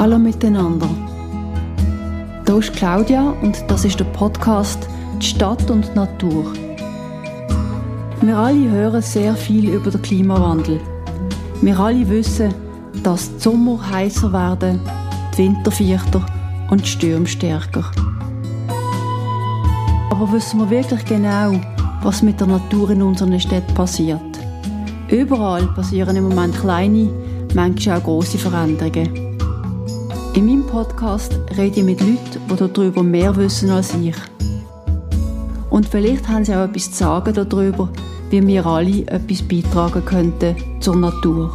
Hallo miteinander. Hier ist Claudia und das ist der Podcast Die Stadt und die Natur. Wir alle hören sehr viel über den Klimawandel. Wir alle wissen, dass die Sommer heißer werden, die Winter vierter und die Stürme stärker. Aber wissen wir wirklich genau, was mit der Natur in unseren Städten passiert? Überall passieren im Moment kleine, manchmal auch große Veränderungen. In meinem Podcast rede ich mit Leuten, die darüber mehr wissen als ich. Und vielleicht haben sie auch etwas zu sagen darüber, wie wir alle etwas beitragen könnten zur Natur.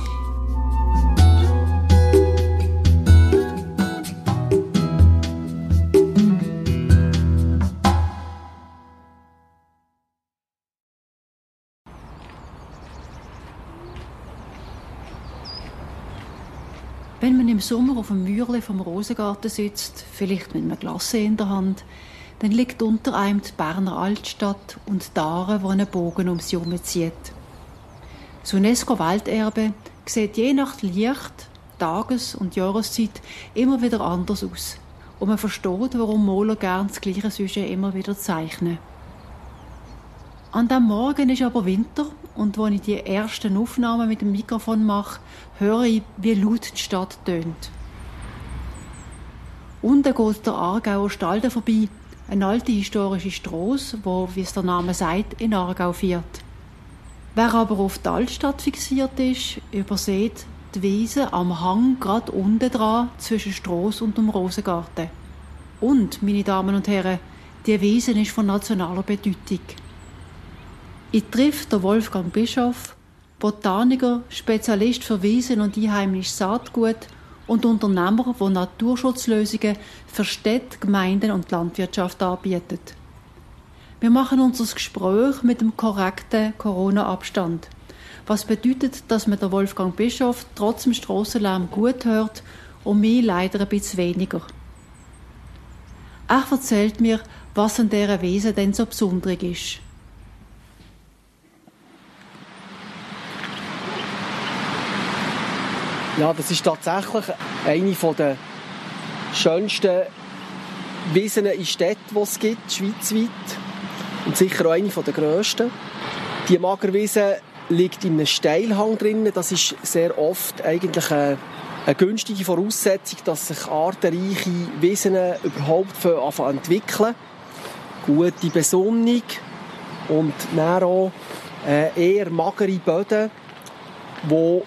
Im Sommer auf dem Mürle vom Rosengarten sitzt, vielleicht mit einem Glas in der Hand, dann liegt unter einem die Berner Altstadt und die Aare, wo einen Bogen um sie herumzieht. Das UNESCO-Welterbe sieht je nach Licht, Tages- und Jahreszeit immer wieder anders aus. Und man versteht, warum Maler gern das gleiche Sujet immer wieder zeichnen. An diesem Morgen ist aber Winter und als ich die ersten Aufnahmen mit dem Mikrofon mache, höre ich, wie laut die Stadt tönt. Unten geht der Aargauer Stalden vorbei, eine alte historische Strasse, wo, wie es der Name sagt, in Aargau führt. Wer aber auf die Altstadt fixiert ist, übersieht die Wiese am Hang gerade unten dran zwischen Strasse und dem Rosengarten. Und, meine Damen und Herren, die Wiese ist von nationaler Bedeutung. Ich treffe den Wolfgang Bischof, Botaniker, Spezialist für Wiesen und einheimisches Saatgut und Unternehmer, der Naturschutzlösungen für Städte, Gemeinden und Landwirtschaft anbietet. Wir machen unser Gespräch mit dem korrekten Corona-Abstand. Was bedeutet, dass man den Wolfgang Bischof trotz dem Strassenlärm gut hört und mich leider ein bisschen weniger. Er erzählt mir, was an dieser Wesen denn so besonders ist. Ja, das ist tatsächlich eine der schönsten Wiesen in Städten, die es gibt, schweizweit. Und sicher auch eine der grössten. Die Magerwiese liegt in einem Steilhang drin. Das ist sehr oft eigentlich eine, eine günstige Voraussetzung, dass sich artenreiche Wiesen überhaupt anfangen entwickeln. Gute Besonnung und dann auch äh, eher magere Böden, die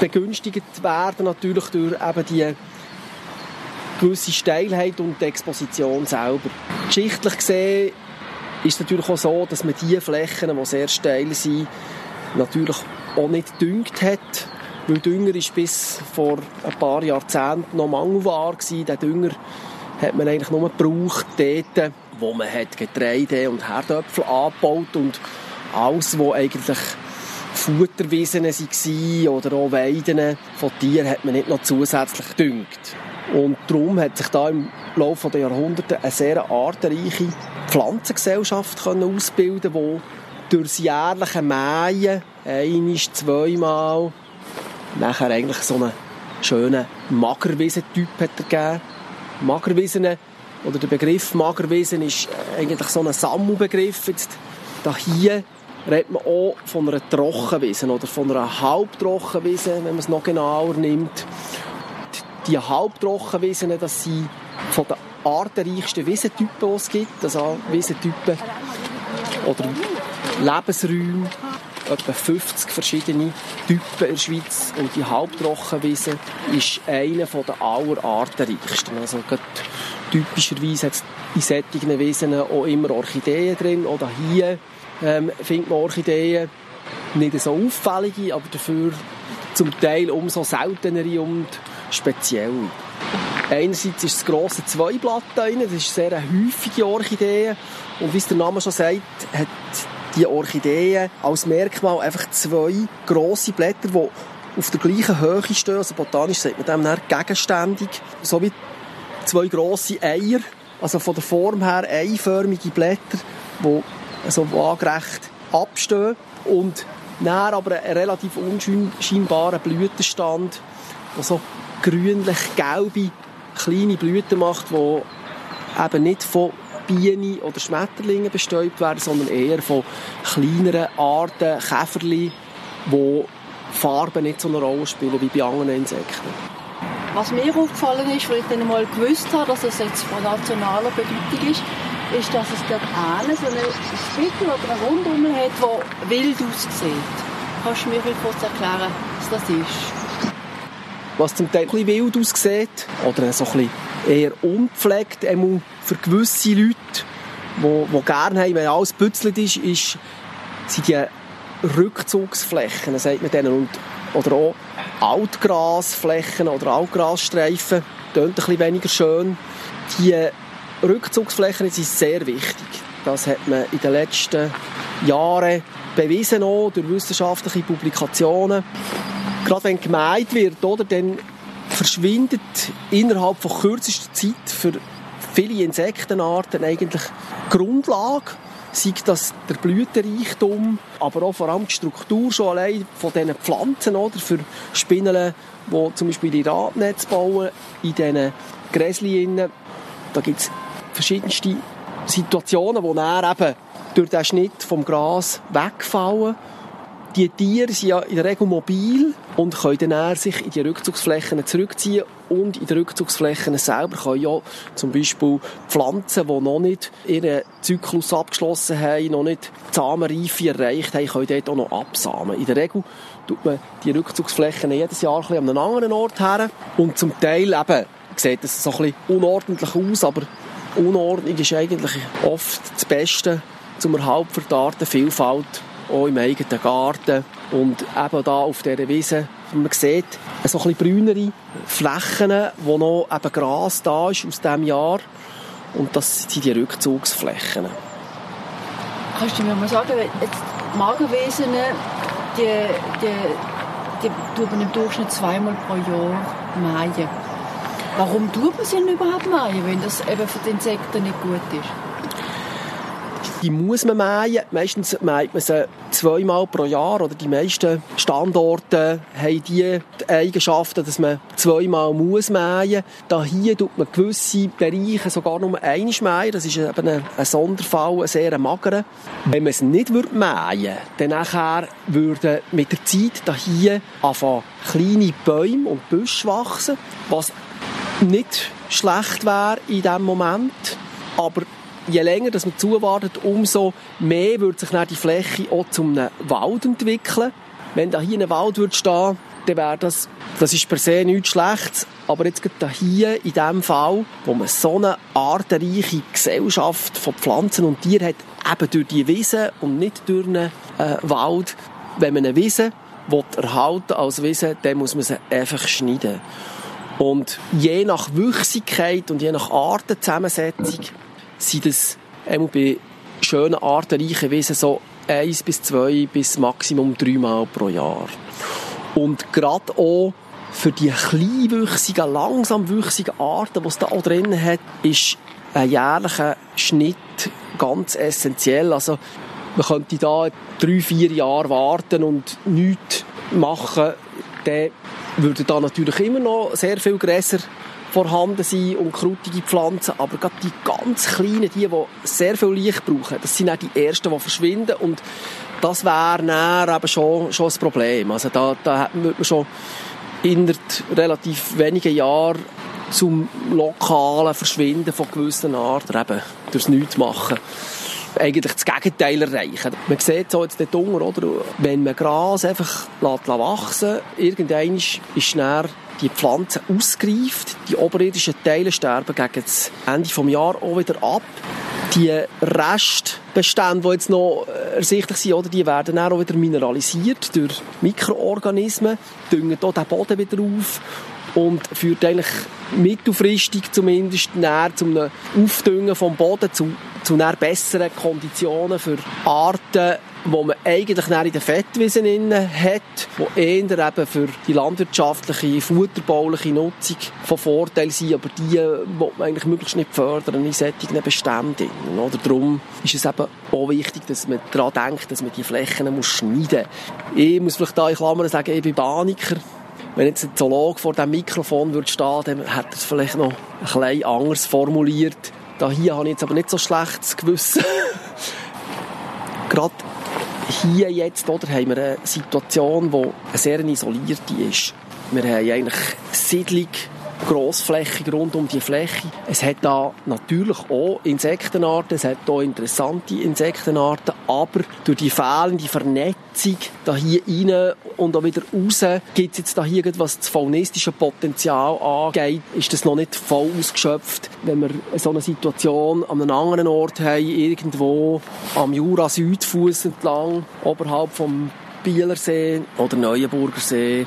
begünstigt werden natürlich durch eben die gewisse Steilheit und die Exposition selber. Geschichtlich gesehen ist es natürlich auch so, dass man diese Flächen, die sehr steil sind, natürlich auch nicht düngt hat, weil Dünger ist bis vor ein paar Jahrzehnten noch Mangelware war. Den Dünger hat man eigentlich nur gebraucht dort, wo man Getreide und Herdöpfel angebaut und alles, was eigentlich Futterwiesen waren oder auch Weiden von Tieren, hat man nicht noch zusätzlich gedüngt. Und darum hat sich da im Laufe der Jahrhunderte eine sehr artenreiche Pflanzengesellschaft können ausbilden die durch das jährliche Mähen, einisch, zweimal, nachher eigentlich so einen schönen Magerwiesentyp hat gegeben. Magerwiesen, oder der Begriff Magerwiesen ist eigentlich so ein Sammelbegriff. Jetzt, hier redet man auch von einer Trockenwiese oder von einer Halbtrockenwiese, wenn man es noch genauer nimmt. Die Halbtrockenwiesen, das sind von den artenreichsten Wiesentypen, die es gibt. Also Wiesentypen oder Lebensräume, etwa 50 verschiedene Typen in der Schweiz. Und die Halbtrockenwiese ist einer der allerartenreichsten. Also typischerweise hat es in solchen Wiesen auch immer Orchideen drin. Oder hier ähm, findet man Orchideen nicht so auffällige, aber dafür zum Teil umso seltenere und spezielle. Einerseits ist das grosse Zweiblatt drin, das ist sehr eine häufige Orchidee. Und wie es der Name schon sagt, hat die Orchidee als Merkmal einfach zwei grosse Blätter, die auf der gleichen Höhe stehen, also botanisch sagt man dem dann gegenständig, so wie zwei grosse Eier, also von der Form her eiförmige Blätter, die so waagerecht abstehen und dann aber einen relativ unscheinbaren Blütenstand, der so grünlich-gelbe kleine Blüten macht, die eben nicht von Bienen oder Schmetterlingen bestäubt werden, sondern eher von kleineren Arten, Käferli, wo Farben nicht so eine Rolle spielen wie bei anderen Insekten. Was mir aufgefallen ist, weil ich dann mal gewusst habe, dass es jetzt von nationaler Bedeutung ist, ist, dass es dort einen so einen Spittel oder einen Rundum hat, der wild aussieht. Kannst du mir kurz erklären, was das ist? Was zum Teil ein wild aussieht oder so ein eher unpflegt, für gewisse Leute, die, die gerne haben, wenn alles bützelt ist, ist, sind die Rückzugsflächen, sagt man denen. Und, oder auch Altgrasflächen oder Altgrasstreifen, tönt ein bisschen weniger schön. Die Rückzugsflächen sind sehr wichtig. Das hat man in den letzten Jahren bewiesen, auch durch wissenschaftliche Publikationen. Gerade wenn gemeint wird, oder, dann verschwindet innerhalb von kürzester Zeit für viele Insektenarten eigentlich Grundlage sei das der Blütenreichtum, aber auch vor allem die Struktur schon allein von diesen Pflanzen, oder, für Spinnen, die zum Beispiel die Radnetze bauen, in diesen Gräslien. Da gibt es verschiedenste Situationen, wo dann eben durch den Schnitt vom Gras wegfallen die Tiere sind ja in der Regel mobil und können dann sich in die Rückzugsflächen zurückziehen und in den Rückzugsflächen selber können ja zum Beispiel Pflanzen, die noch nicht ihren Zyklus abgeschlossen haben, noch nicht Samenreife erreicht haben, können dort auch noch absamen. In der Regel tut man die Rückzugsflächen jedes Jahr ein bisschen an einem anderen Ort her und zum Teil eben sieht es so ein bisschen unordentlich aus, aber Unordnung ist eigentlich oft das Beste zum Erhalt die Artenvielfalt auch im eigenen Garten. Und eben da auf dieser Wiese, man sieht so ein bisschen brünere Flächen, wo noch eben Gras da ist aus diesem Jahr. Und das sind die Rückzugsflächen. Kannst du mir mal sagen, jetzt Magerwesen, die, die, die tut man im Durchschnitt zweimal pro Jahr mähen. Warum tut man sie denn überhaupt mähen, wenn das eben für die Insekten nicht gut ist? Die muss man mähen. Meistens mäht man sie zweimal pro Jahr oder die meisten Standorte haben die Eigenschaften, dass man zweimal muss mähen. Da hier tut man gewisse Bereiche sogar nur einmal mähen. Das ist eben ein, Sonderfall, ein sehr magerer. Wenn man es nicht mähen würde, dann nachher würden mit der Zeit da hier anfangen kleine Bäume und Büsche wachsen, was nicht schlecht wäre in diesem Moment. Aber je länger dass man zuwartet, umso mehr wird sich dann die Fläche auch zum Wald entwickeln. Wenn da hier ein Wald würde stehen, dann wäre das, das ist per se nichts Schlechtes. Aber jetzt gerade hier, in diesem Fall, wo man so eine artenreiche Gesellschaft von Pflanzen und Tieren hat, eben durch die Wiese und nicht durch einen äh, Wald, wenn man eine Wiese erhalten als Wiese, dann muss man sie einfach schneiden. Und je nach Wüchsigkeit und je nach Artenzusammensetzung sind es einmal bei schönen, artenreichen Wesen so eins bis zwei bis maximum dreimal pro Jahr. Und gerade auch für die kleinwüchsigen, langsamwüchsigen Arten, die es da auch drin hat, ist ein jährlicher Schnitt ganz essentiell. Also man könnte da drei, vier Jahre warten und nichts machen, dann würden da natürlich immer noch sehr viel Gräser vorhanden sein und krautige Pflanzen, aber gerade die ganz kleinen, die, die sehr viel Licht brauchen, das sind auch die ersten, die verschwinden und das wäre dann eben schon, schon ein Problem. Also da, da würde man schon in relativ wenigen Jahren zum lokalen Verschwinden von gewissen Arten eben durchs Nichts machen eigentlich das Gegenteil erreichen. Man sieht so jetzt dort unten, oder? Wenn man Gras einfach wachsen lässt, irgendwann ist dann die Pflanze ausgreift. Die oberirdischen Teile sterben gegen das Ende des Jahres auch wieder ab. Die Restbestände, die jetzt noch ersichtlich sind, oder, die werden dann auch wieder mineralisiert durch Mikroorganismen, düngen hier den Boden wieder auf und führt eigentlich mittelfristig zumindest näher zum Aufdüngen vom Boden, zu, zu besseren Konditionen für Arten, wo man eigentlich in den Fettwiesen hat, wo eher eben für die landwirtschaftliche, futterbauliche Nutzung von Vorteil sind, aber die will man eigentlich möglichst nicht fördern in solchen Beständen. Oder darum ist es eben auch wichtig, dass man daran denkt, dass man die Flächen muss schneiden muss. Ich muss vielleicht da in Klammern sagen, ich bin Baniker. Wenn jetzt ein Zoolog vor dem Mikrofon würde stehen, dann hätte er es vielleicht noch ein bisschen anders formuliert. Da hier habe ich jetzt aber nicht so schlechtes Gewissen. Gerade hier jetzt oder, haben wir eine Situation, die eine sehr isolierte ist. Wir haben eigentlich Siedlung grossflächig rund um die Fläche. Es hat da natürlich auch Insektenarten, es hat auch interessante Insektenarten, aber durch die fehlende Vernetzung da hier rein und auch wieder raus gibt es jetzt da hier was das faunistische Potenzial angeht, ist das noch nicht voll ausgeschöpft. Wenn wir so eine Situation an einem anderen Ort haben, irgendwo am Jura-Südfuss entlang, oberhalb vom Bielersee oder Neuenburger See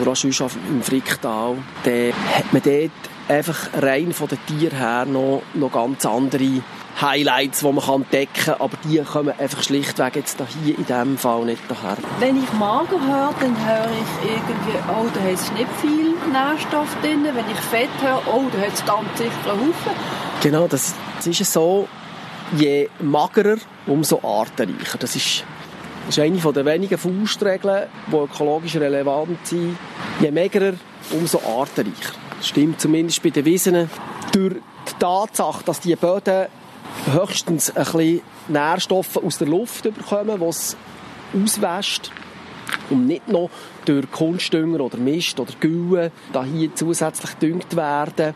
oder auch sonst im Fricktal, dann hat man dort einfach rein von den Tieren her noch, noch ganz andere Highlights, die man entdecken kann, aber die kommen einfach schlichtweg jetzt hier in diesem Fall nicht daher. Wenn ich mager höre, dann höre ich irgendwie, oh, da hat es nicht viel Nährstoff drin. Wenn ich Fett höre, oh, da hat es ganz sicher einen Haufen. Genau, das, das ist so, je magerer, umso artenreicher. Das ist das ist eine der wenigen Faustregeln, die ökologisch relevant sind. Je magerer, umso artenreicher. Das stimmt zumindest bei den Wiesen. Durch die Tatsache, dass die Böden höchstens ein bisschen Nährstoffe aus der Luft bekommen, die es auswäscht, und nicht noch durch Kunstdünger oder Mist oder Gülle da hier zusätzlich gedüngt werden,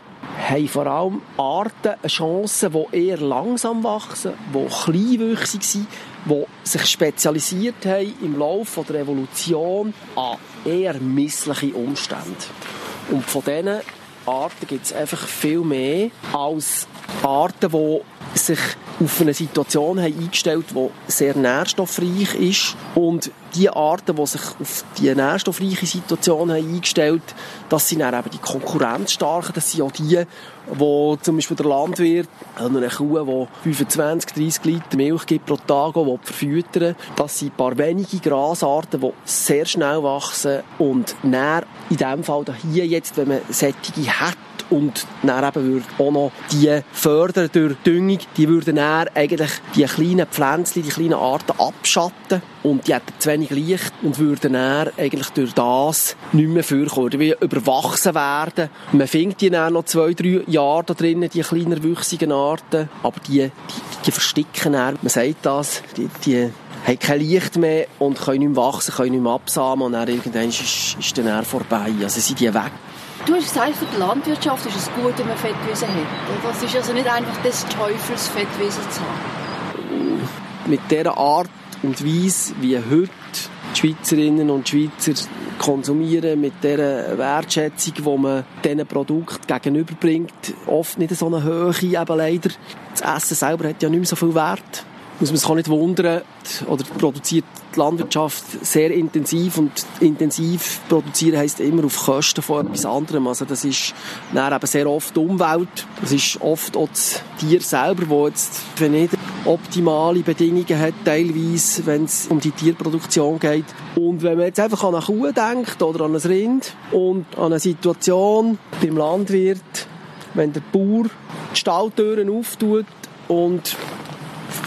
haben vor allem Arten eine Chance, die eher langsam wachsen, die kleinwüchsig sind, die sich spezialisiert haben im Laufe der Evolution an eher missliche Umstände. Und von diesen Arten gibt es einfach viel mehr als Arten, die sich auf eine Situation haben eingestellt die sehr nährstoffreich ist. Und die Arten, die sich auf die nährstoffreiche Situation haben eingestellt das sind dann eben die konkurrenzstarken. Das sind auch die, wo zum Beispiel der Landwirt eine Kuh, die 25, 30 Liter Milch gibt pro Tag, die verfüttern Das sind ein paar wenige Grasarten, die sehr schnell wachsen und dann in dem Fall hier jetzt, wenn man sättige hat, und dann eben würde auch noch die fördern durch Düngung, die würden dann eigentlich die kleinen Pflänzchen, die kleinen Arten abschatten und die hätten zu wenig Licht und würden dann eigentlich durch das nicht mehr vorkommen, wie überwachsen werden. Man findet die dann noch zwei, drei Jahre da drinnen, die kleiner wüchsigen Arten, aber die, die, die versticken dann, man sagt das, die, die haben kein Licht mehr und können nicht mehr wachsen, können nicht mehr absamen und dann irgendwann ist, ist dann vorbei. Also sind die weg. Du hast gesagt, für die Landwirtschaft ist es gut, wenn man Fettwiesen hat. Das ist also nicht einfach des Teufels Fettwiesen zu haben. Mit dieser Art und Weise, wie heute die Schweizerinnen und Schweizer konsumieren, mit der Wertschätzung, die man diesen Produkt gegenüberbringt, oft nicht so eine Höhe, eben leider. Das Essen selber hat ja nicht mehr so viel Wert muss man sich auch nicht wundern, oder produziert die Landwirtschaft sehr intensiv und intensiv produzieren heisst immer auf Kosten von etwas anderem. Also das ist dann eben sehr oft die Umwelt, das ist oft auch das Tier selber, wo jetzt wenn nicht optimale Bedingungen hat, teilweise, wenn es um die Tierproduktion geht. Und wenn man jetzt einfach an eine Kuh denkt oder an ein Rind und an eine Situation beim Landwirt, wenn der Bauer die Stalltüren auftut und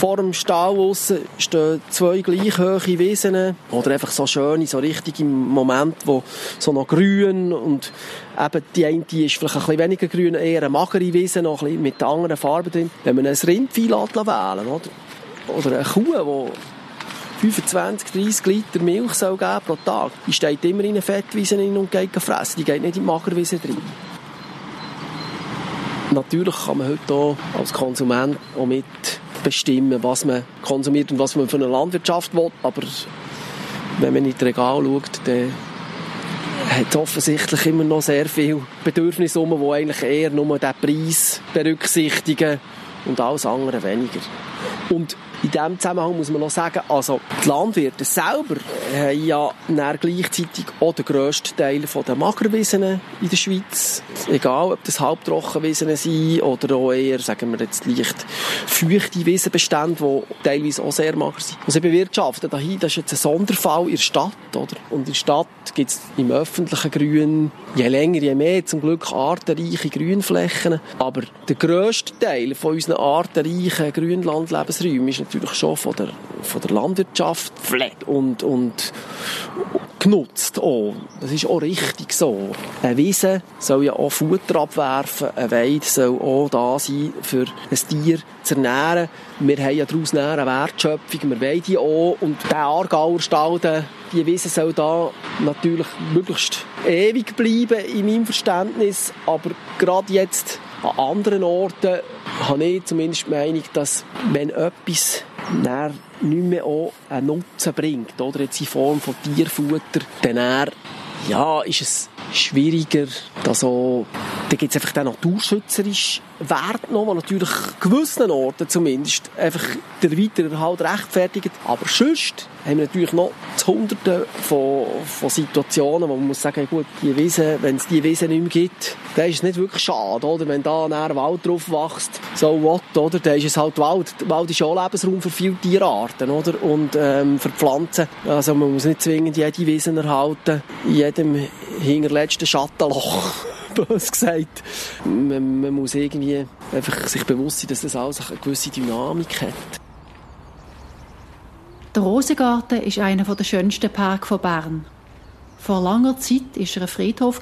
vor dem Stall aussen stehen zwei gleich hohe Wiesen oder einfach so schöne, so richtig im Moment, wo so noch grün und eben die eine die ist vielleicht ein bisschen weniger grün, eher eine magere Wiese, noch ein bisschen mit anderen Farben drin. Wenn man ein Rindvieh wählen oder? oder eine Kuh, die 25, 30 Liter Milch soll geben pro Tag, die steht immer in eine Fettwiese und geht fressen, die geht nicht in die Magerwiese drin. Natürlich kann man heute auch als Konsument auch mit bestimmen, was man konsumiert und was man für eine Landwirtschaft will. Aber wenn man in die Regal schaut, dann hat es offensichtlich immer noch sehr viele Bedürfnisse, die eigentlich eher nur den Preis berücksichtigen und alles andere weniger. Und in diesem Zusammenhang muss man noch sagen, also die Landwirte selber haben ja gleichzeitig auch den grössten Teil der Magerwiesen in der Schweiz. Egal, ob das Halbtrockenwiesen sind oder auch eher, sagen wir jetzt, leicht feuchte Wiesenbestände, die teilweise auch sehr mager sind. Und sie bewirtschaften dahin, das ist jetzt ein Sonderfall in der Stadt, oder? Und in der Stadt gibt es im öffentlichen Grün je länger, je mehr zum Glück artenreiche Grünflächen. Aber der grösste Teil von unseren artenreichen Grünlandlebensräumen ist natürlich schon von der, von der Landwirtschaft pflegt und, und genutzt. Auch. Das ist auch richtig so. Eine Wiese soll ja auch Futter abwerfen. Eine Weide soll auch da sein, für ein Tier zu ernähren. Wir haben ja daraus eine Wertschöpfung. Wir wollen die auch. Und der Aargauer Stall, die Wiese soll da natürlich möglichst ewig bleiben, in meinem Verständnis. Aber gerade jetzt an anderen Orten habe ich zumindest die Meinung, dass wenn etwas nicht mehr auch einen Nutzen bringt, oder jetzt in Form von Tierfutter, dann ja, ist es schwieriger, da so, da gibt es einfach den naturschützerischen Wert noch, der natürlich gewissen Orten zumindest einfach der Weitererhalt rechtfertigt. Aber sonst haben wir natürlich noch Hunderte von, von Situationen, wo man muss sagen, gut, die Wiese, wenn es die Wiese nicht mehr gibt, dann ist es nicht wirklich schade, oder? Wenn da ein Wald drauf wächst, so what, oder? Dann ist es halt Wald. Wald ist auch Lebensraum für viele Tierarten, oder? Und ähm, für Pflanzen. Also man muss nicht zwingend jede Wiese erhalten, in jedem hinterletzten Schattenloch. bös gesagt. Man, man, muss irgendwie einfach sich bewusst sein, dass das alles eine gewisse Dynamik hat. Der Rosengarten ist einer der schönsten Parks von Bern. Vor langer Zeit war er ein Friedhof.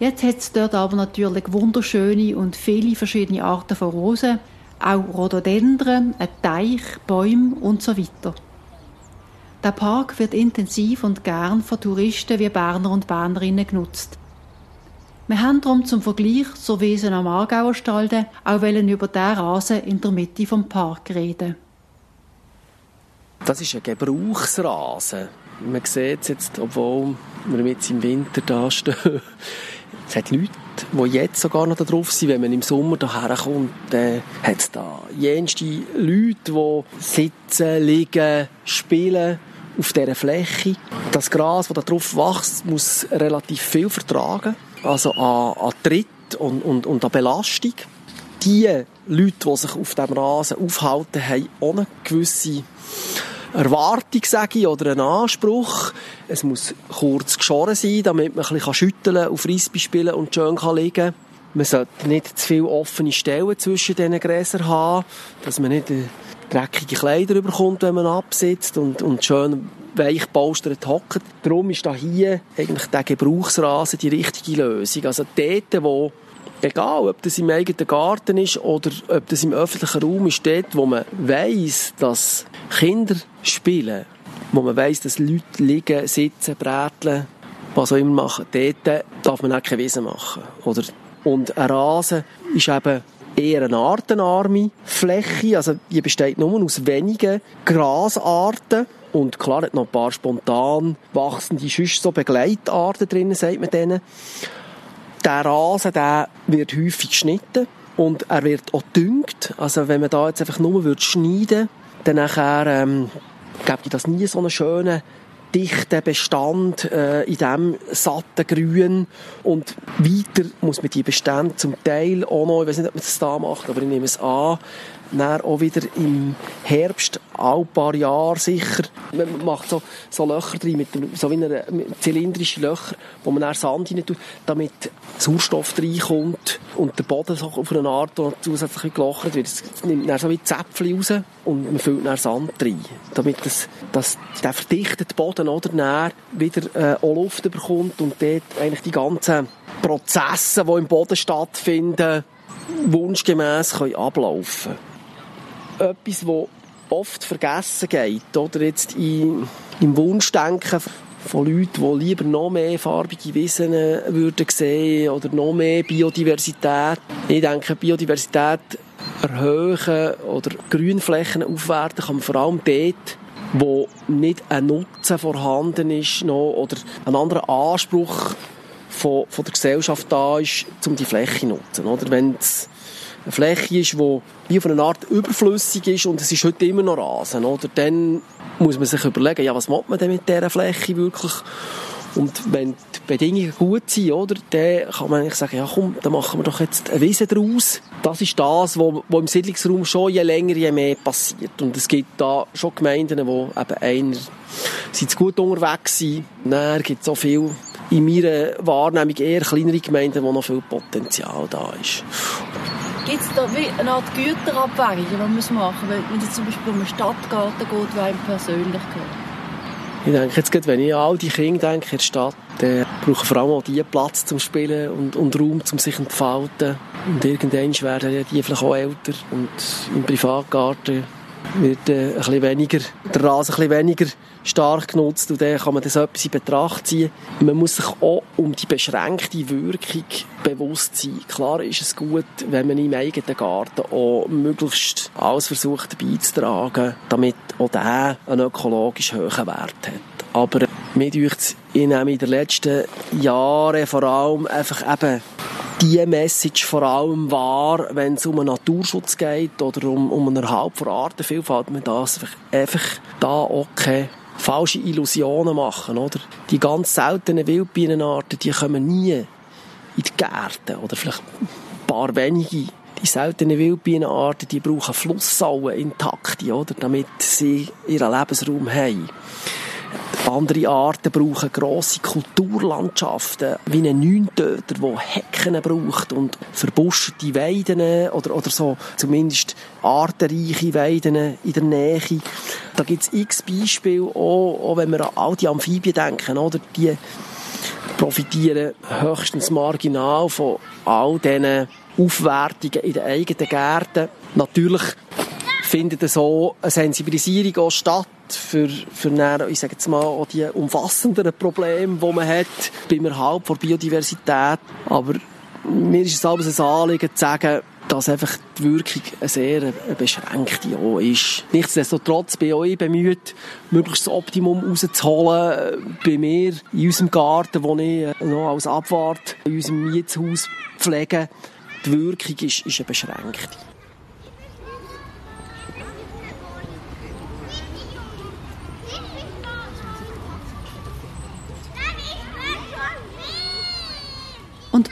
Jetzt hat es dort aber natürlich wunderschöne und viele verschiedene Arten von Rosen, auch Rhododendren, ein Teich, Bäume und so weiter. Der Park wird intensiv und gern von Touristen wie Berner und Bernerinnen genutzt. Wir haben darum zum Vergleich zur Wiesen am Aargauer Stalde auch über den Rasen in der Mitte vom Park reden. Das ist ein Gebrauchsrasen. Man sieht es jetzt, obwohl wir jetzt im Winter da stehen. Es hat Leute, die jetzt sogar noch da drauf sind, wenn man im Sommer hierher kommt, dann hat es da jenste Leute, die sitzen, liegen, spielen auf dieser Fläche. Das Gras, das da drauf wächst, muss relativ viel vertragen, also an, an Tritt und, und, und an Belastung. Die Leute, die sich auf diesem Rasen aufhalten, haben eine gewisse Erwartung, sage ich, oder einen Anspruch. Es muss kurz geschoren sein, damit man ein bisschen schütteln kann, auf Frisbee spielen und schön liegen kann. Man sollte nicht zu viele offene Stellen zwischen diesen Gräsern haben, dass man nicht äh, dreckige Kleider bekommt, wenn man absitzt und, und schön weich polstert hockt. Darum ist da hier eigentlich der Gebrauchsrasen die richtige Lösung. Also dort, wo egal ob das im eigenen Garten ist oder ob das im öffentlichen Raum ist, dort, wo man weiss, dass Kinder spielen, wo man weiss, dass Leute liegen, sitzen, bräteln, was auch immer machen, dort darf man auch keine Wiese machen. Oder? Und ein Rasen ist eben eher eine artenarme Fläche, also die besteht nur aus wenigen Grasarten, und klar hat noch ein paar spontan wachsende, sonst so Begleitarten drin, sagt man denen. Der Rasen, der wird häufig geschnitten und er wird auch düngt. Also wenn man da jetzt einfach nur würde schneiden dann nachher, ähm, gibt das nie so einen schönen dichten Bestand äh, in diesem satten Grün. Und weiter muss man die Bestände zum Teil auch noch, ich weiß nicht, ob man das da macht, aber ich nehme es an, dann auch wieder im Herbst, ein paar Jahre sicher. Man macht so, so Löcher drin, mit, so wie eine, zylindrische Löcher, wo man dann Sand rein tut, damit Sauerstoff reinkommt und der Boden so auf eine Art zusätzlich gelochert wird. Es nimmt dann so wie Zäpfchen raus und man füllt dann Sand rein, damit das, das, der verdichtete Boden oder dann wieder äh, auch Luft bekommt und dort eigentlich die ganzen Prozesse, die im Boden stattfinden, wunschgemäß ablaufen können etwas, das oft vergessen geht, oder jetzt im Wunschdenken von Leuten, die lieber noch mehr farbige Wiesen würden sehen oder noch mehr Biodiversität. Ich denke, Biodiversität erhöhen oder Grünflächen aufwerten kann vor allem dort, wo nicht ein Nutzen vorhanden ist noch, oder ein anderer Anspruch von, von der Gesellschaft da ist, um die Fläche zu nutzen. Oder wenn es eine Fläche ist, die wie auf eine Art überflüssig ist und es ist heute immer noch Rasen, oder? Dann muss man sich überlegen, ja, was macht man denn mit dieser Fläche wirklich? Und wenn die Bedingungen gut sind, oder, dann kann man eigentlich sagen, ja komm, dann machen wir doch jetzt eine Wiese draus. Das ist das, was im Siedlungsraum schon je länger, je mehr passiert. Und es gibt da schon Gemeinden, die eben einer sind gut unterwegs sind. Dann gibt es so viel in meiner Wahrnehmung eher kleinere Gemeinden, wo noch viel Potenzial da ist. Gibt es da wie eine Art Güterabwägung, die man machen muss? Wenn es zum Beispiel um einen Stadtgarten geht, der einem persönlich gehört? Ich denke jetzt wenn ich an all die Kinder denke in der Stadt, dann brauchen vor allem auch die Platz zum Spielen und, und Raum, um sich zu entfalten. Und irgendwann werden die vielleicht auch älter und im Privatgarten wird äh, ein bisschen weniger, der Rasen ein bisschen weniger stark genutzt und dann kann man das etwas in Betracht ziehen. Man muss sich auch um die beschränkte Wirkung bewusst sein. Klar ist es gut, wenn man im eigenen Garten auch möglichst alles versucht beizutragen, damit auch der einen ökologisch hohen Wert hat. Aber mir ich nehme in den letzten Jahren vor allem einfach eben die Message vor allem wahr, wenn es um einen Naturschutz geht oder um, um einen Erhalt von Artenvielfalt, man das einfach da keine falsche Illusionen machen, oder? Die ganz seltenen Wildbienenarten, die kommen nie in die Gärten oder vielleicht ein paar wenige. Die seltenen Wildbienenarten, die brauchen Flussauen intakte, oder? Damit sie ihren Lebensraum haben. Andere Arten brauchen grosse Kulturlandschaften, wie ein Neuntöter, der Hecken braucht und verbuschete Weiden oder, oder so, zumindest artenreiche Weiden in der Nähe. Da gibt es x Beispiele, auch, auch wenn wir an all die Amphibien denken, oder? Die profitieren höchstens marginal von all diesen Aufwertungen in den eigenen Gärten. Natürlich findet so eine Sensibilisierung auch statt für, für dann, ich sage jetzt mal, auch die umfassenderen Probleme, die man hat beim Erhalt von Biodiversität. Aber mir ist es alles ein Anliegen zu sagen, dass einfach die Wirkung eine sehr beschränkte auch ist. Nichtsdestotrotz bin auch ich bemüht, möglichst das Optimum rauszuholen. Bei mir, in unserem Garten, den ich noch als Abwart in unserem Mietshaus pflege, die Wirkung ist, ist eine beschränkte.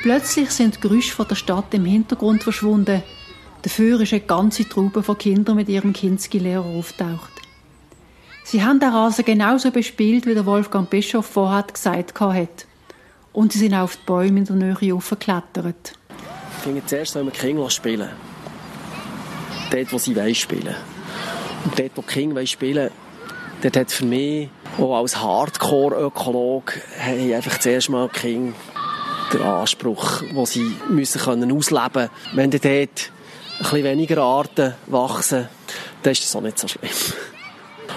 Plötzlich sind die Geräusche von der Stadt im Hintergrund verschwunden. Dafür ist eine ganze Traube von Kindern mit ihrem Kinski-Lehrer auftaucht. Sie haben den Rasen genauso bespielt, wie der Wolfgang Bischof vorher gesagt hat. Und sie sind auf die Bäume in der Nähe aufgeklettert. Ich finde, zuerst soll man Kinder spielen. Dort, wo sie wollen spielen. Und dort, wo die Kinder spielen dort hat für mich, auch als Hardcore-Ökolog, einfach zuerst mal Kinder der Anspruch, den sie müssen können ausleben können. Wenn dort ein bisschen weniger Arten wachsen, dann ist das auch nicht so schlimm.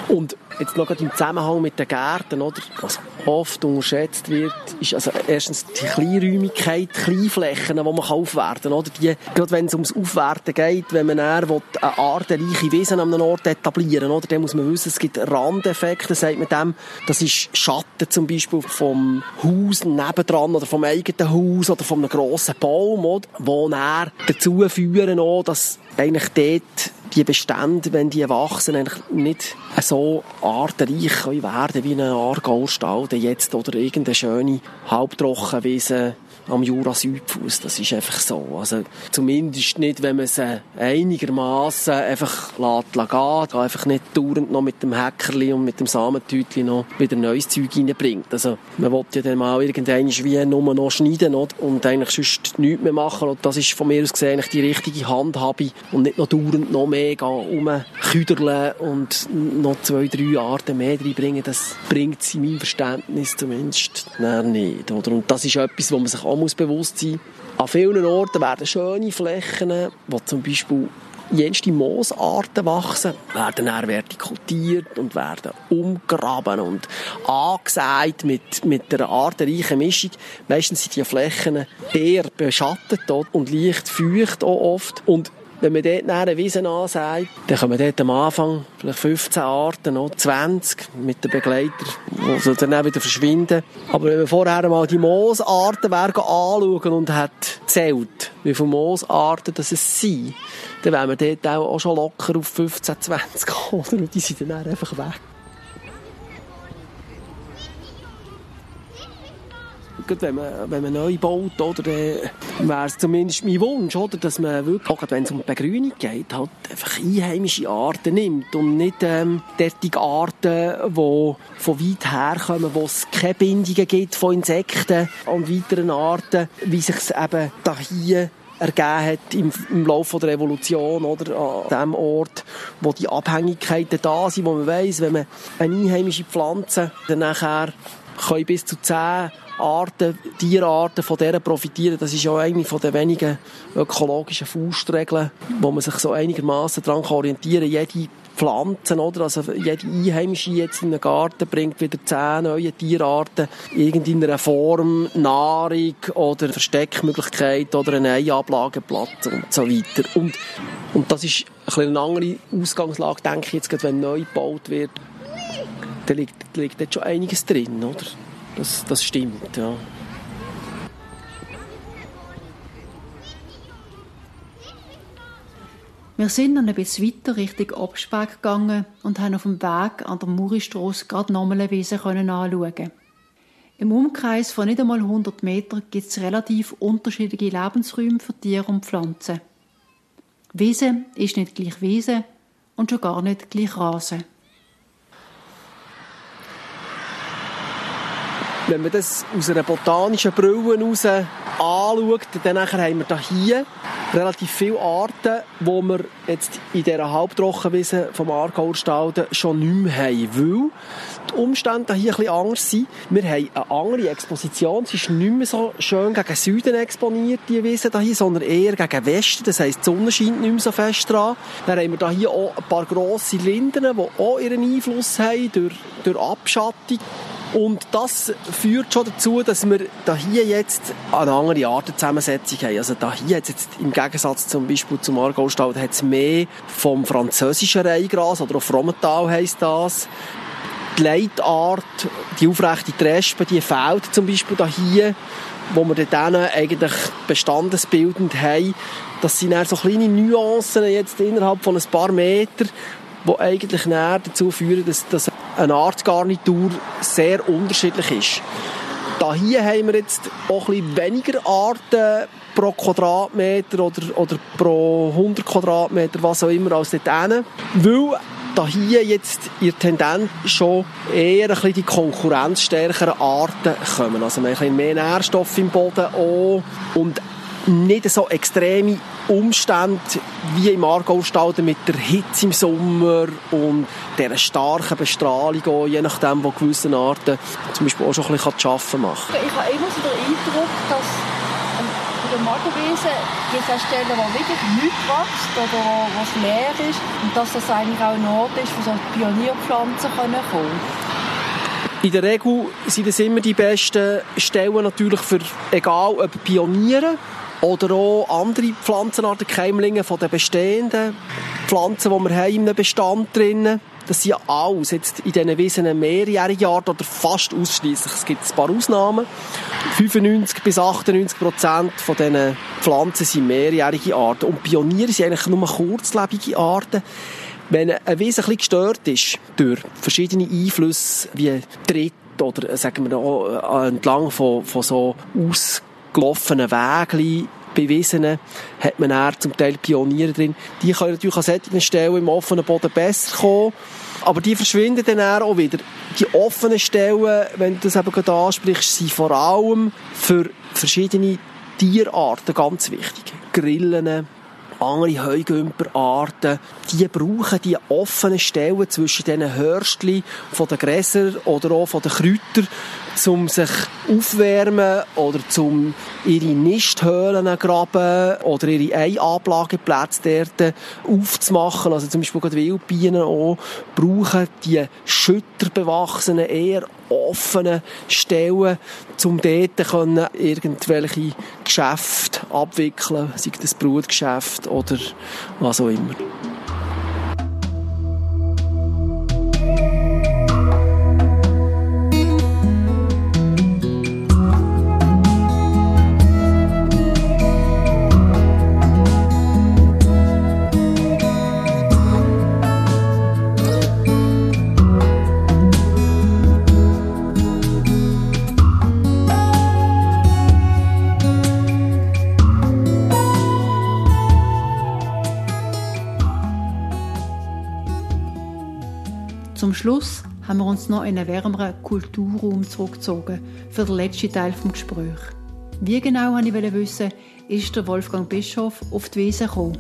Und jetzt noch im Zusammenhang mit den Gärten, oder? Was oft unterschätzt wird, ist also erstens die Kleinräumigkeit, Kleinflächen, die man aufwerten kann, oder? Die, gerade wenn es ums Aufwerten geht, wenn man eher eine artenreiche Wesen an einem Ort etablieren oder? Dann muss man wissen, es gibt Randeffekte, sagt man dem. Das ist Schatten zum Beispiel vom Haus nebendran oder vom eigenen Haus oder von einem grossen Baum, oder? Wo dann dazu führen, auch, dass eigentlich dort die Bestände, wenn die wachsen, nicht so artenreich werden wie ein Aargauer jetzt oder irgendeine schöne Halbtrockenwiese am Jura-Südfuss. Das ist einfach so. Also, zumindest nicht, wenn man sie einigermaßen einfach lässt, lässt einfach nicht dauernd noch mit dem Häckerli und mit dem Samentütli noch wieder neues Zeug reinbringt. Also, man will ja dann mal irgendwann wie nur noch schneiden oder? und eigentlich sonst nichts mehr machen. Und das ist von mir aus gesehen die richtige Handhabe und nicht noch dauernd noch mehr rumküderle und noch zwei, drei Arten mehr reinbringen. Das bringt sie in meinem Verständnis zumindest nicht. Oder? Und das ist etwas, wo man sich auch muss bewusst sein An vielen Orten werden schöne Flächen, wo zum Beispiel jenste Moosarten wachsen, werden dann vertikutiert und werden umgraben und angesät mit, mit einer artenreichen Mischung. Meistens sind die Flächen eher beschattet und leicht feucht auch oft. Und wenn man dort eine Wiese ansagt, dann kommen dort am Anfang vielleicht 15 Arten, noch 20 mit den Begleitern, die dann auch wieder verschwinden. Aber wenn wir vorher mal die Moosarten anschauen und hat zählt, wie viele Moosarten das es sind, dann wären wir dort auch schon locker auf 15, 20 kommen. Und die sind dann einfach weg. Wenn man, wenn man neu baut, oder, wäre es zumindest mein Wunsch, oder, dass man wirklich, auch wenn es um die Begrünung geht, halt einfach einheimische Arten nimmt und nicht ähm, derartige Arten, die von weit her kommen, wo es keine Bindungen gibt von Insekten und weiteren Arten, wie sich es eben hier ergeben hat im, im Laufe der Revolution oder an dem Ort, wo die Abhängigkeiten da sind, wo man weiss, wenn man eine einheimische Pflanze dann nachher bis zu zehn Arten, Tierarten von der profitieren. Das ist ja eine von den wenigen ökologischen Faustregeln, wo man sich so einigermaßen daran orientieren kann. Jede Pflanzen, oder? Also jede Einheimische jetzt in den Garten bringt wieder zehn neue Tierarten, irgendeiner Form, Nahrung oder Versteckmöglichkeit oder einen Eiablageplatz und so weiter. Und, und das ist ein eine andere Ausgangslage, denke ich jetzt, wenn neu gebaut wird. Da liegt, da liegt jetzt schon einiges drin, oder? Das, das stimmt, ja. Wir sind dann ein bisschen weiter Richtung Abspeck gegangen und haben auf dem Weg an der Muristrasse gerade nochmal Wiese anschauen. Im Umkreis von nicht einmal 100 Metern gibt es relativ unterschiedliche Lebensräume für Tiere und Pflanzen. Wiese ist nicht gleich Wiese und schon gar nicht gleich Rasen. Wenn man das aus einer botanischen Brille heraus anschaut, dann haben wir hier relativ viele Arten, die wir jetzt in dieser Halbtrockenwiese vom Aargauer Stalden schon nicht mehr haben, weil die Umstände hier bisschen anders sind. Wir haben eine andere Exposition. Sie ist nicht mehr so schön gegen Süden exponiert, die Wiese hier, sondern eher gegen Westen. Das heisst, die Sonne scheint nicht mehr so fest dran. Dann haben wir hier auch ein paar grosse Linden, die auch ihren Einfluss haben durch, durch Abschattung. Und das führt schon dazu, dass wir da hier jetzt eine andere Artenzusammensetzung haben. Also da hier jetzt im Gegensatz zum Beispiel zum Argaustall hat es mehr vom französischen Reihgras oder auch Frommental heisst das. Die Leitart, die aufrechte Trespe, die fehlt zum Beispiel da hier, wo wir dann eigentlich bestandesbildend haben. Das sind dann so kleine Nuancen jetzt innerhalb von ein paar Metern, die eigentlich dazu führen, dass, dass eine Artgarnitur sehr unterschiedlich ist. Da hier haben wir jetzt auch ein bisschen weniger Arten pro Quadratmeter oder, oder pro 100 Quadratmeter, was auch immer, als dort hinten. Weil da hier jetzt ihr Tendenz schon eher ein bisschen die konkurrenzstärkeren Arten kommen. Also wir haben ein bisschen mehr Nährstoffe im Boden auch und nicht so extreme Umstände wie im Aargaustalden mit der Hitze im Sommer und dieser starken Bestrahlung auch, je nachdem, wo gewisse Arten zum Beispiel auch schon ein bisschen zu arbeiten machen. Ich habe immer so den Eindruck, dass ähm, bei den Magerwiesen gibt es Stellen, wo wirklich nichts wächst oder wo es leer ist und dass das eigentlich auch ein Ort ist, wo so Pionierpflanzen kommen können. In der Regel sind das immer die besten Stellen natürlich für, egal ob Pioniere oder auch andere Pflanzenarten, Keimlinge von den bestehenden Pflanzen, die wir haben einem Bestand drin. Das sind ja alles jetzt in diesen Wiesen mehrjährige Arten oder fast ausschließlich. Es gibt ein paar Ausnahmen. 95 bis 98 Prozent von diesen Pflanzen sind mehrjährige Arten. Und Pioniere sind eigentlich nur kurzlebige Arten. Wenn eine Wiese ein bisschen gestört ist durch verschiedene Einflüsse wie Tritt oder sagen wir auch, äh, entlang von, von so aus gelaufenen Wegen bewiesenen, hat man dann zum Teil Pioniere drin. Die können natürlich an solchen Stellen im offenen Boden besser kommen. Aber die verschwinden dann auch wieder. Die offenen Stellen, wenn du das eben gerade ansprichst, sind vor allem für verschiedene Tierarten ganz wichtig. Grillen, andere Heugümperarten, die brauchen die offenen Stellen zwischen diesen Hörstchen von den Gräsern oder auch von den Kräutern, um sich aufwärmen oder um ihre Nisthöhlen graben oder ihre Eiablageplätze dort aufzumachen. Also zum Beispiel gerade Wildbienen auch brauchen die schütterbewachsenen, eher offenen Stellen, um dort können irgendwelche Geschäfte abwickeln, sei das Brutgeschäft oder was auch immer. Schluss haben wir uns noch in einen wärmeren Kulturraum zurückgezogen für den letzten Teil des Gesprächs. Wie genau wollte ich wissen, ist der Wolfgang Bischof auf die Wiese gekommen.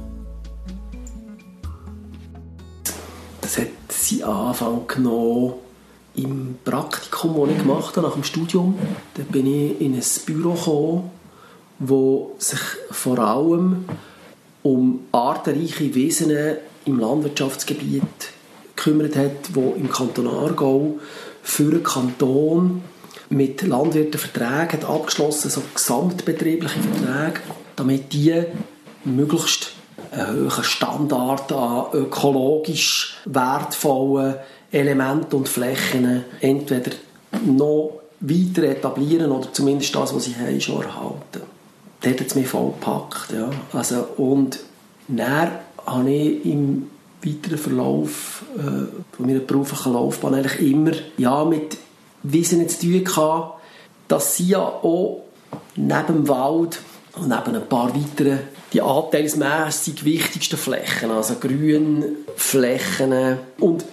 Das hat seinen Anfang genommen im Praktikum, das ich gemacht habe, nach dem Studium. Da bin ich in ein Büro gekommen, das sich vor allem um artenreiche Wesen im Landwirtschaftsgebiet gekümmert hat, wo im Kanton Aargau für den Kanton mit Landwirten Verträge hat abgeschlossen, so gesamtbetriebliche Verträge, damit die möglichst einen hohen Standard an ökologisch wertvollen Elementen und Flächen entweder noch weiter etablieren oder zumindest das, was sie haben, schon erhalten. Dort hat es mich voll gepackt. Ja. Also, und dann habe ich im weiteren Verlauf äh, von meiner beruflichen Laufbahn eigentlich immer ja, mit Wissen zu tun gehabt, dass sie ja auch neben dem Wald und neben ein paar weiteren die anteilsmässig wichtigsten Flächen, also Grünflächen und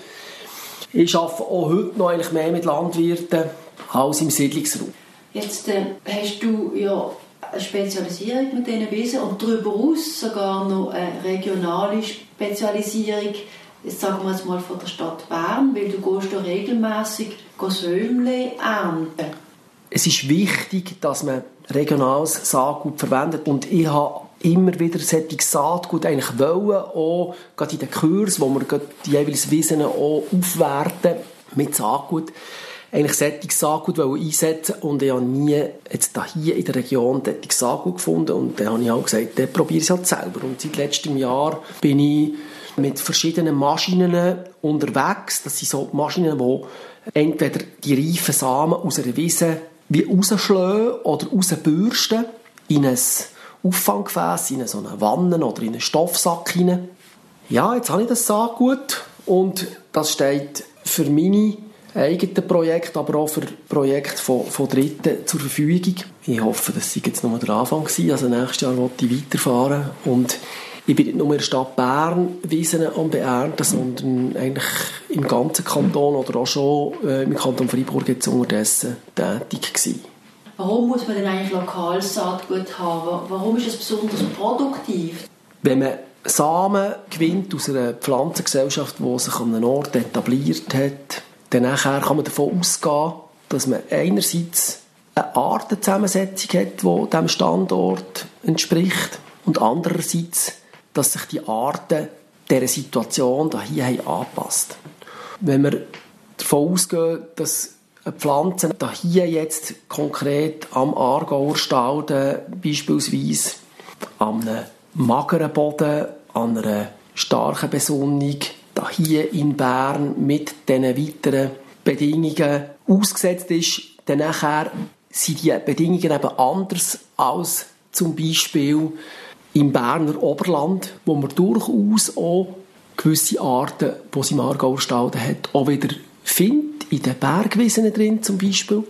ich arbeite auch heute noch eigentlich mehr mit Landwirten als im Siedlungsraum. Jetzt äh, hast du ja Spezialisierung mit diesen Wiesen und darüber hinaus sogar noch eine regionale Spezialisierung, sagen wir jetzt mal von der Stadt Bern, weil du gehst da regelmässig Sömle ernten. Es ist wichtig, dass man regionales Saatgut verwendet und ich habe immer wieder solches Saatgut eigentlich wollen, auch gerade in den Kurs, wo wir die jeweils Wiesen auch aufwerten mit Saatgut eigentlich solches Saatgut einsetzen und ich habe nie jetzt hier in der Region solches Saatgut gefunden und dann habe ich auch gesagt, dann probiere ich es halt selber. Und seit letztem Jahr bin ich mit verschiedenen Maschinen unterwegs. Das sind so Maschinen, die entweder die reifen Samen aus einer Wiese wie rausschlagen oder rausbürsten in ein Auffanggefäß, in so eine Wanne oder in einen Stoffsack hinein. Ja, jetzt habe ich das Saatgut und das steht für meine eigenen Projekte, aber auch für Projekte von, von Dritten zur Verfügung. Ich hoffe, das sei jetzt nur der Anfang gewesen. Also nächstes Jahr wollte ich weiterfahren und ich bin nicht nur in der Stadt Bern Wiesen am Beernten, sondern eigentlich im ganzen Kanton oder auch schon äh, im Kanton Freiburg jetzt unterdessen tätig gewesen. Warum muss man denn eigentlich lokales Saatgut haben? Warum ist es besonders produktiv? Wenn man Samen gewinnt aus einer Pflanzengesellschaft, die sich an einem Ort etabliert hat, dann nachher kann man davon ausgehen, dass man einerseits eine Artenzusammensetzung hat, die diesem Standort entspricht und andererseits, dass sich die Arten dieser Situation hier haben angepasst. Wenn wir davon ausgehen, dass eine Pflanze hier jetzt konkret am Aargauer Stalden beispielsweise an einem mageren Boden, an einer starken Besonnung hier in Bern mit diesen weiteren Bedingungen ausgesetzt ist, dann nachher sind die Bedingungen eben anders als zum Beispiel im Berner Oberland, wo man durchaus auch gewisse Arten, die sie im Aargauer Stalden hat, auch wieder findet, in den Bergwiesen drin zum Beispiel.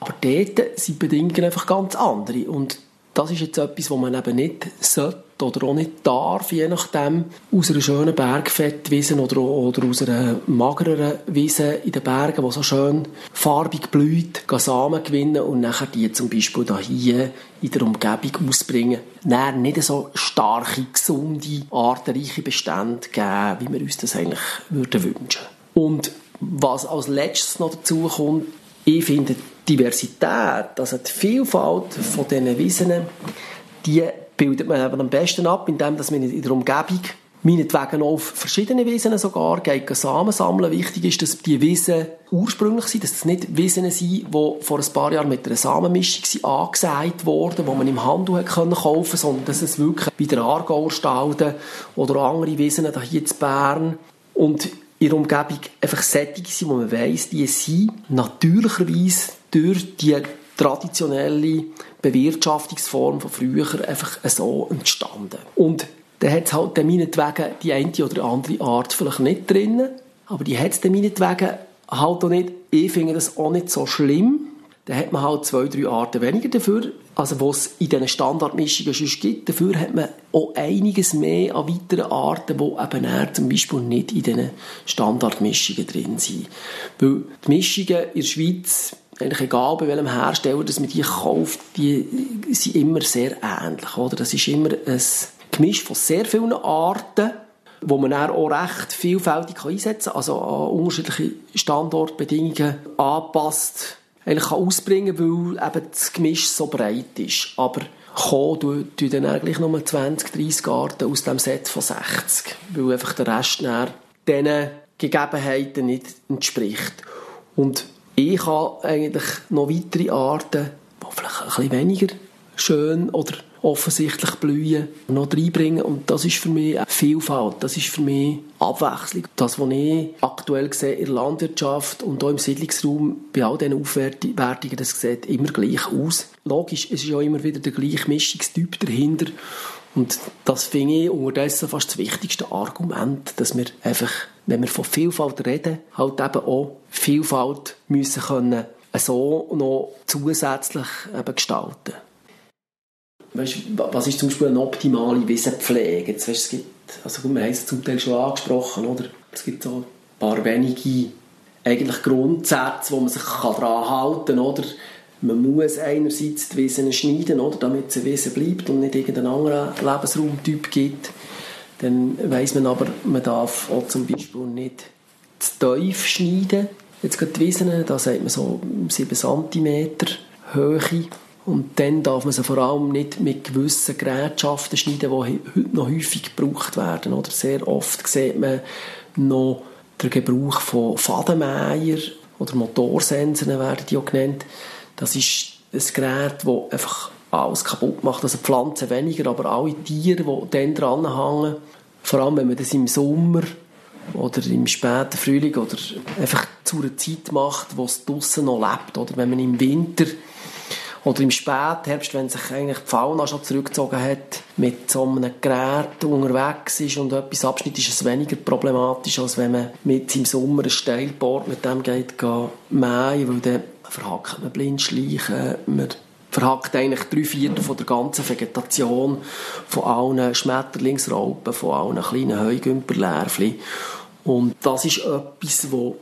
Aber dort sind die Bedingungen einfach ganz andere. Und das ist jetzt etwas, was man eben nicht sollte oder auch nicht darf, je nachdem, aus einer schönen Bergfettwiese oder, oder aus einer magereren Wiese in den Bergen, die so schön farbig blüht, Samen gewinnen und nachher die zum Beispiel hier in der Umgebung ausbringen. Dann nicht so starke, gesunde, artenreiche Bestände geben, wie wir uns das eigentlich würden wünschen. Und was als letztes noch dazu kommt, ich finde, Diversität, also die Vielfalt von diesen Wiesen, die bildet man eben am besten ab, indem man in der Umgebung meinetwegen auf verschiedene Wiesen sogar geht Samen sammeln. Wichtig ist, dass die Wiesen ursprünglich sind, dass es nicht Wiesen sind, die vor ein paar Jahren mit einer Samenmischung angesät wurden, die man im Handel kaufen konnte, sondern dass es wirklich wie der Aargauer Stalden oder andere Wiesen hier in Bern und in der Umgebung einfach Sättige sind, wo man weiss, die sind natürlicherweise durch die traditionelle Bewirtschaftungsform von früher einfach so entstanden. Und dann hat es halt meinetwegen die eine oder andere Art vielleicht nicht drin, aber die hat es meinetwegen halt auch nicht. Ich finde das auch nicht so schlimm. Dann hat man halt zwei, drei Arten weniger dafür, also was in diesen Standardmischungen schon gibt. Dafür hat man auch einiges mehr an weiteren Arten, die eben zum Beispiel nicht in diesen Standardmischungen drin sind. Weil die Mischungen in der Schweiz eigentlich egal bei welchem Hersteller, dass man die kauft, die sind immer sehr ähnlich. Oder? Das ist immer ein Gemisch von sehr vielen Arten, wo man auch recht vielfältig einsetzen kann, also an unterschiedliche Standortbedingungen anpasst, eigentlich kann ausbringen, weil eben das Gemisch so breit ist. Aber kommen tun dann eigentlich nur 20, 30 Arten aus dem Set von 60, weil einfach der Rest dann diesen Gegebenheiten nicht entspricht. Und ich habe eigentlich noch weitere Arten, die vielleicht ein bisschen weniger schön oder offensichtlich blühen, noch reinbringen. Und das ist für mich Vielfalt, das ist für mich Abwechslung. Das, was ich aktuell sehe in der Landwirtschaft und auch im Siedlungsraum, bei all diesen Aufwertungen, das sieht immer gleich aus. Logisch, es ist ja immer wieder der gleiche Mischungstyp dahinter. Und das finde ich unterdessen fast das wichtigste Argument, dass wir einfach, wenn wir von Vielfalt reden, halt eben auch Vielfalt müssen können so noch zusätzlich eben gestalten weißt, was ist zum Beispiel eine optimale Wiesenpflege? Jetzt, weißt, es gibt, also wir haben es zum Teil schon angesprochen, oder? Es gibt so ein paar wenige eigentlich Grundsätze, wo man sich daran halten kann, oder? Man muss einerseits die Wiesen schneiden, oder? damit es eine Wiese bleibt und nicht irgendeinen anderen Lebensraumtyp gibt. Dann weiss man aber, man darf auch zum Beispiel nicht zu tief schneiden. Jetzt gerade die Wiesen, da sagt man so 7 cm Höhe. Und dann darf man sie vor allem nicht mit gewissen Gerätschaften schneiden, die heute noch häufig gebraucht werden. Oder sehr oft sieht man noch den Gebrauch von Fadenmäher oder Motorsensoren werden die auch genannt. Das ist ein Gerät, das einfach alles kaputt macht. Also Pflanzen weniger, aber alle Tiere, die dann dranhängen. Vor allem, wenn man das im Sommer oder im späten Frühling oder einfach zu einer Zeit macht, wo es draussen noch lebt. Oder wenn man im Winter oder im Spätherbst, wenn sich eigentlich die Fauna schon zurückgezogen hat, mit so einem Gerät unterwegs ist und etwas abschneidet, ist es weniger problematisch, als wenn man mit im Sommer ein Steilboard mit dem geht mähen, weil dann verhackt man Blindschleichen, man verhackt eigentlich drei Viertel von der ganzen Vegetation, von allen Schmetterlingsraupen, von allen kleinen Heugümperlärvchen. Und das ist etwas, was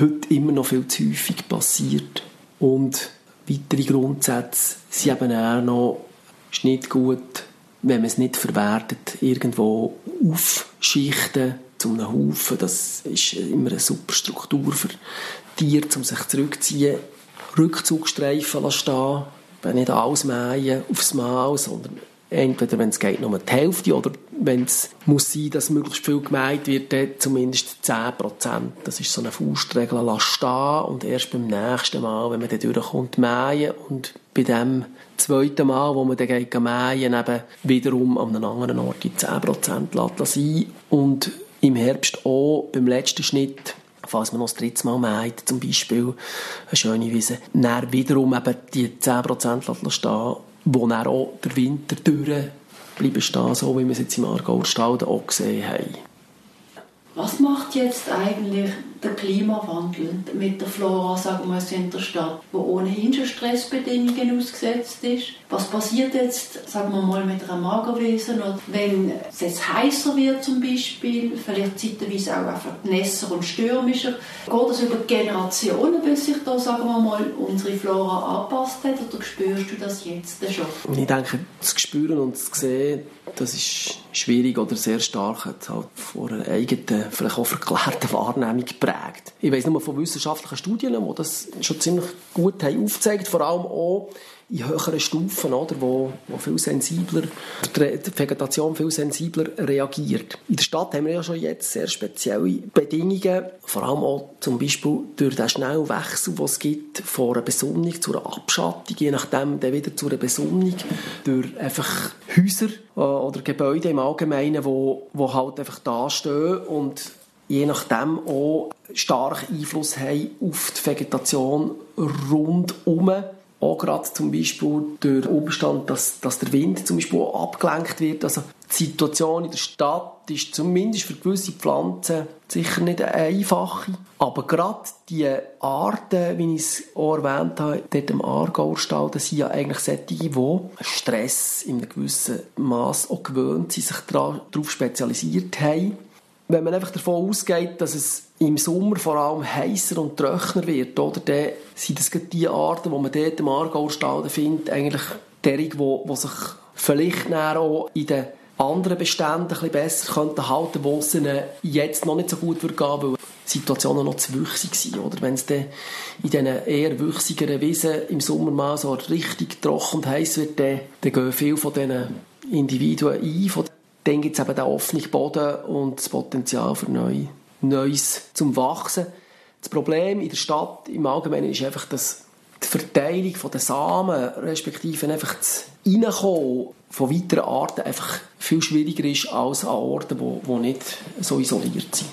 heute immer noch viel zu häufig passiert. Und weitere Grundsätze sind eben auch noch, ist nicht gut, wenn man es nicht verwertet, irgendwo aufschichten zu einem Haufen. Das ist immer eine super Struktur für Tiere, um sich zurückzuziehen. Rückzugstreifen stehen, wenn nicht alles mähen aufs Mal, sondern entweder, wenn es geht, nur die Hälfte oder wenn es muss sein, dass möglichst viel gemeint wird, dann zumindest 10% Das ist so eine Faustregel, lass stehen und erst beim nächsten Mal, wenn man dann durchkommt, mähen und bei dem zweiten Mal, wo man dann geht mähen, eben wiederum an einem anderen Ort die 10% lassen und im Herbst auch beim letzten Schnitt falls man noch das dritte Mal mäht, zum Beispiel eine schöne Wiese, dann wiederum eben die 10% stehen wo dann auch der Winter durch bleiben stehen, so wie wir es jetzt im Aargauer Stalden auch gesehen haben. Was macht jetzt eigentlich der Klimawandel mit der Flora, sagen wir in der Stadt, wo ohnehin schon Stressbedingungen ausgesetzt ist? Was passiert jetzt, sagen wir mal, mit einer Magerwesen, wenn es jetzt heißer wird zum Beispiel, vielleicht zeitweise auch einfach nässer und stürmischer? Geht das über Generationen, bis sich da, sagen wir mal, unsere Flora angepasst hat, oder spürst du das jetzt schon? Ich denke, das Spüren und das Sehen, das ist schwierig oder sehr stark halt von einer eigenen, vielleicht auch verklärten Wahrnehmung geprägt. Ich weiß nur von wissenschaftlichen Studien, die das schon ziemlich gut haben aufgezeigt, vor allem auch in höheren Stufen, oder, wo, wo viel sensibler, die Vegetation viel sensibler reagiert. In der Stadt haben wir ja schon jetzt sehr spezielle Bedingungen, vor allem auch zum Beispiel durch den schnellen Wechsel, den es gibt von einer Besonnung zu einer Abschattung, je nachdem dann wieder zu einer Besonnung, durch einfach Häuser äh, oder Gebäude im Allgemeinen, wo, wo halt einfach da stehen und je nachdem auch stark Einfluss haben auf die Vegetation rundum auch gerade zum Beispiel durch den Umstand, dass, dass der Wind zum Beispiel auch abgelenkt wird. Also die Situation in der Stadt ist zumindest für gewisse Pflanzen sicher nicht eine einfache. Aber gerade die Arten, wie ich es auch erwähnt habe, dort im Aargauerstal, das sind ja eigentlich solche, die Stress in einem gewissen Maß auch gewöhnt sind, sich darauf spezialisiert haben wenn man einfach davon ausgeht, dass es im Sommer vor allem heißer und trockener wird, oder, dann sind das die Arten, die man dort im Aargauerstalden findet, eigentlich derige, die, die sich vielleicht auch in den anderen Beständen ein bisschen besser könnten halten, wo es ihnen jetzt noch nicht so gut würde gehen, weil die Situationen noch zu wüchsig sind. Oder wenn es dann in diesen eher wüchsigeren Wiesen im Sommer mal so richtig trocken und heiß wird, dann, dann gehen viele von diesen Individuen ein. Von, dann gibt es eben den offenen Boden und das Potenzial für neu, Neues zum Wachsen. Das Problem in der Stadt im Allgemeinen ist einfach, dass die Verteilung der Samen, respektive einfach das Reinkommen von weiteren Arten einfach viel schwieriger ist als an Orten, die, die nicht so isoliert sind.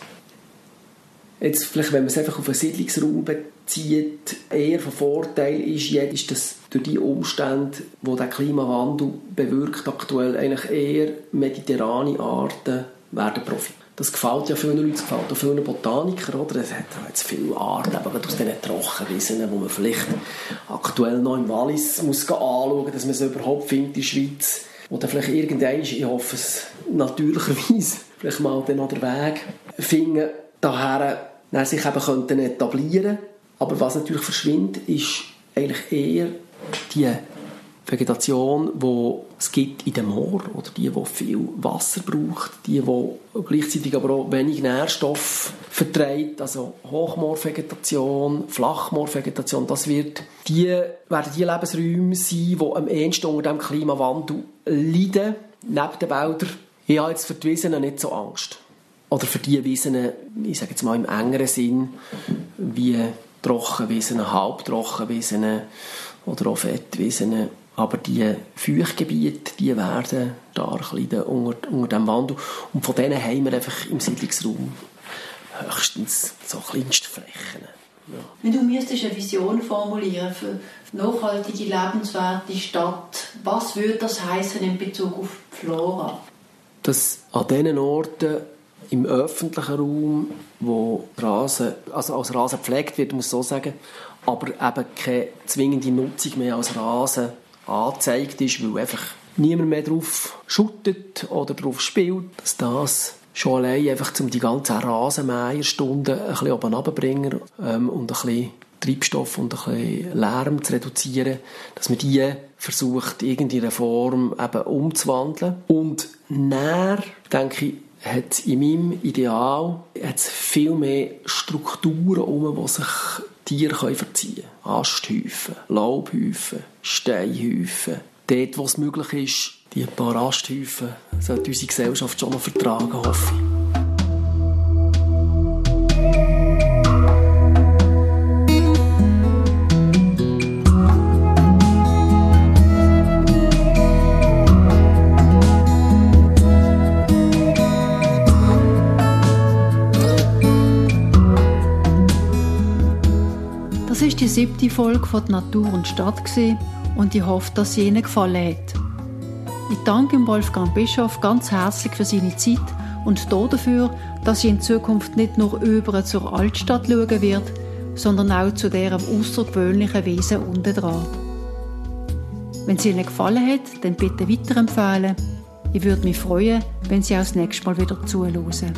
Jetzt vielleicht, wenn man es einfach auf einen Siedlungsraum bezieht, eher von Vorteil ist, ist dass durch die Umstände, die der Klimawandel bewirkt, aktuell eigentlich eher mediterrane Arten werden profitieren. Das gefällt ja vielen Leuten, das gefällt auch vielen Botanikern, oder? Es hat jetzt viele Arten, aber aus diesen Trockenwiesen, wo man vielleicht aktuell noch im Wallis muss anschauen muss, dass man es überhaupt findet in der Schweiz. Oder vielleicht irgendwann, ich hoffe es natürlicherweise, vielleicht mal dann den Weg finden, daher sich eben könnten etablieren Aber was natürlich verschwindet, ist eigentlich eher die Vegetation, die es gibt in dem Moor oder die, die viel Wasser braucht, die, die gleichzeitig aber auch wenig Nährstoff verträgt, also Hochmoorvegetation, Flachmoorvegetation, das wird die, werden die Lebensräume sein, die am ehesten unter dem Klimawandel leiden, neben den Wäldern. Ich habe jetzt für die Wiesen nicht so Angst. Oder für die Wiesen, ich sage jetzt mal im engeren Sinn, wie Trockenwiesen, Halbtrockenwiesen oder auch Fettwiesen, aber die Feuchtgebiete, die werden stark leiden unter, unter dem Wandel. Und von denen haben wir einfach im Siedlungsraum höchstens so kleinste Flächen. Ja. Wenn du müsstest eine Vision formulieren für nachhaltige, lebenswerte Stadt, was würde das heißen in Bezug auf Flora? Dass an diesen Orten im öffentlichen Raum, wo Rasen, also als Rasen gepflegt wird, muss ich so sagen, aber eben keine zwingende Nutzung mehr als Rasen angezeigt ist, weil einfach niemand mehr drauf schuttet oder drauf spielt, dass das schon allein einfach um die ganzen Rasenmäherstunden ein bisschen oben runterbringen ähm, und ein bisschen Treibstoff und ein bisschen Lärm zu reduzieren, dass man die versucht, irgendeine Form eben umzuwandeln. Und näher, denke ich, hat in meinem Ideal hat's viel mehr Strukturen um, die sich Tiere können verziehen können. Asthäufen, Laubhäufen, Steinhäufen. Dort, wo es möglich ist, die paar Asthäufen sollte unsere Gesellschaft schon noch vertragen, hoffe ich. Siebte Folge von Natur und Stadt und ich hoffe, dass sie Ihnen gefallen hat. Ich danke Wolfgang Bischof ganz herzlich für seine Zeit und dafür, dass sie in Zukunft nicht nur über zur Altstadt schauen wird, sondern auch zu deren außergewöhnlichen Wesen unten dran. Wenn es Ihnen gefallen hat, dann bitte weiterempfehlen. Ich würde mich freuen, wenn Sie auch das nächste Mal wieder zuhören.